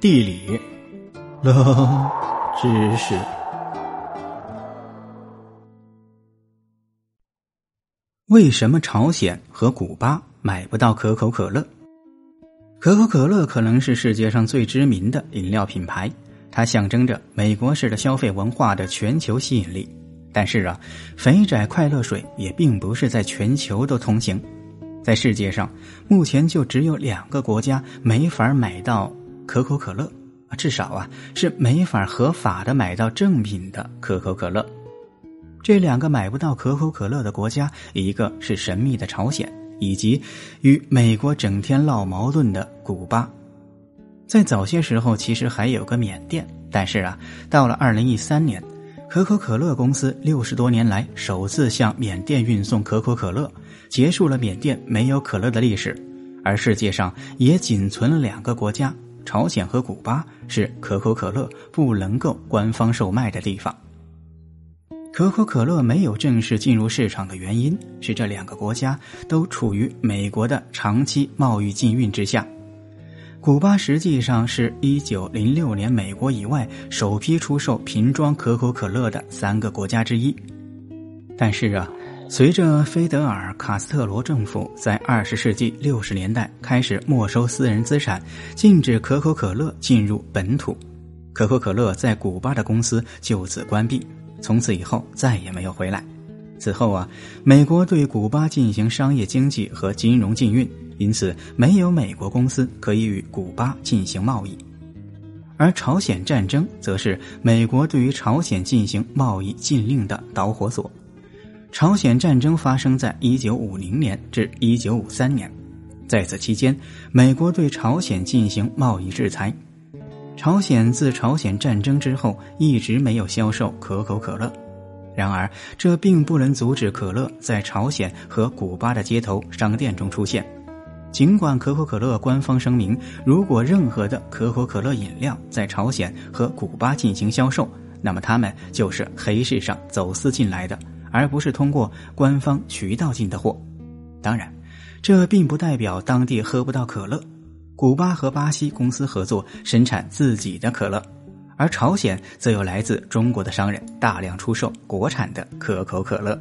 地理，冷知识。为什么朝鲜和古巴买不到可口可乐？可口可乐可能是世界上最知名的饮料品牌，它象征着美国式的消费文化的全球吸引力。但是啊，肥宅快乐水也并不是在全球都通行，在世界上目前就只有两个国家没法买到。可口可乐，至少啊是没法合法的买到正品的可口可乐。这两个买不到可口可乐的国家，一个是神秘的朝鲜，以及与美国整天闹矛盾的古巴。在早些时候，其实还有个缅甸，但是啊，到了二零一三年，可口可乐公司六十多年来首次向缅甸运送可口可乐，结束了缅甸没有可乐的历史。而世界上也仅存了两个国家。朝鲜和古巴是可口可乐不能够官方售卖的地方。可口可乐没有正式进入市场的原因是这两个国家都处于美国的长期贸易禁运之下。古巴实际上是一九零六年美国以外首批出售瓶装可口可乐的三个国家之一，但是啊。随着菲德尔·卡斯特罗政府在二十世纪六十年代开始没收私人资产，禁止可口可乐进入本土，可口可乐在古巴的公司就此关闭，从此以后再也没有回来。此后啊，美国对古巴进行商业经济和金融禁运，因此没有美国公司可以与古巴进行贸易。而朝鲜战争则是美国对于朝鲜进行贸易禁令的导火索。朝鲜战争发生在一九五零年至一九五三年，在此期间，美国对朝鲜进行贸易制裁。朝鲜自朝鲜战争之后一直没有销售可口可乐，然而这并不能阻止可乐在朝鲜和古巴的街头商店中出现。尽管可口可乐官方声明，如果任何的可口可乐饮料在朝鲜和古巴进行销售，那么他们就是黑市上走私进来的。而不是通过官方渠道进的货，当然，这并不代表当地喝不到可乐。古巴和巴西公司合作生产自己的可乐，而朝鲜则有来自中国的商人大量出售国产的可口可乐。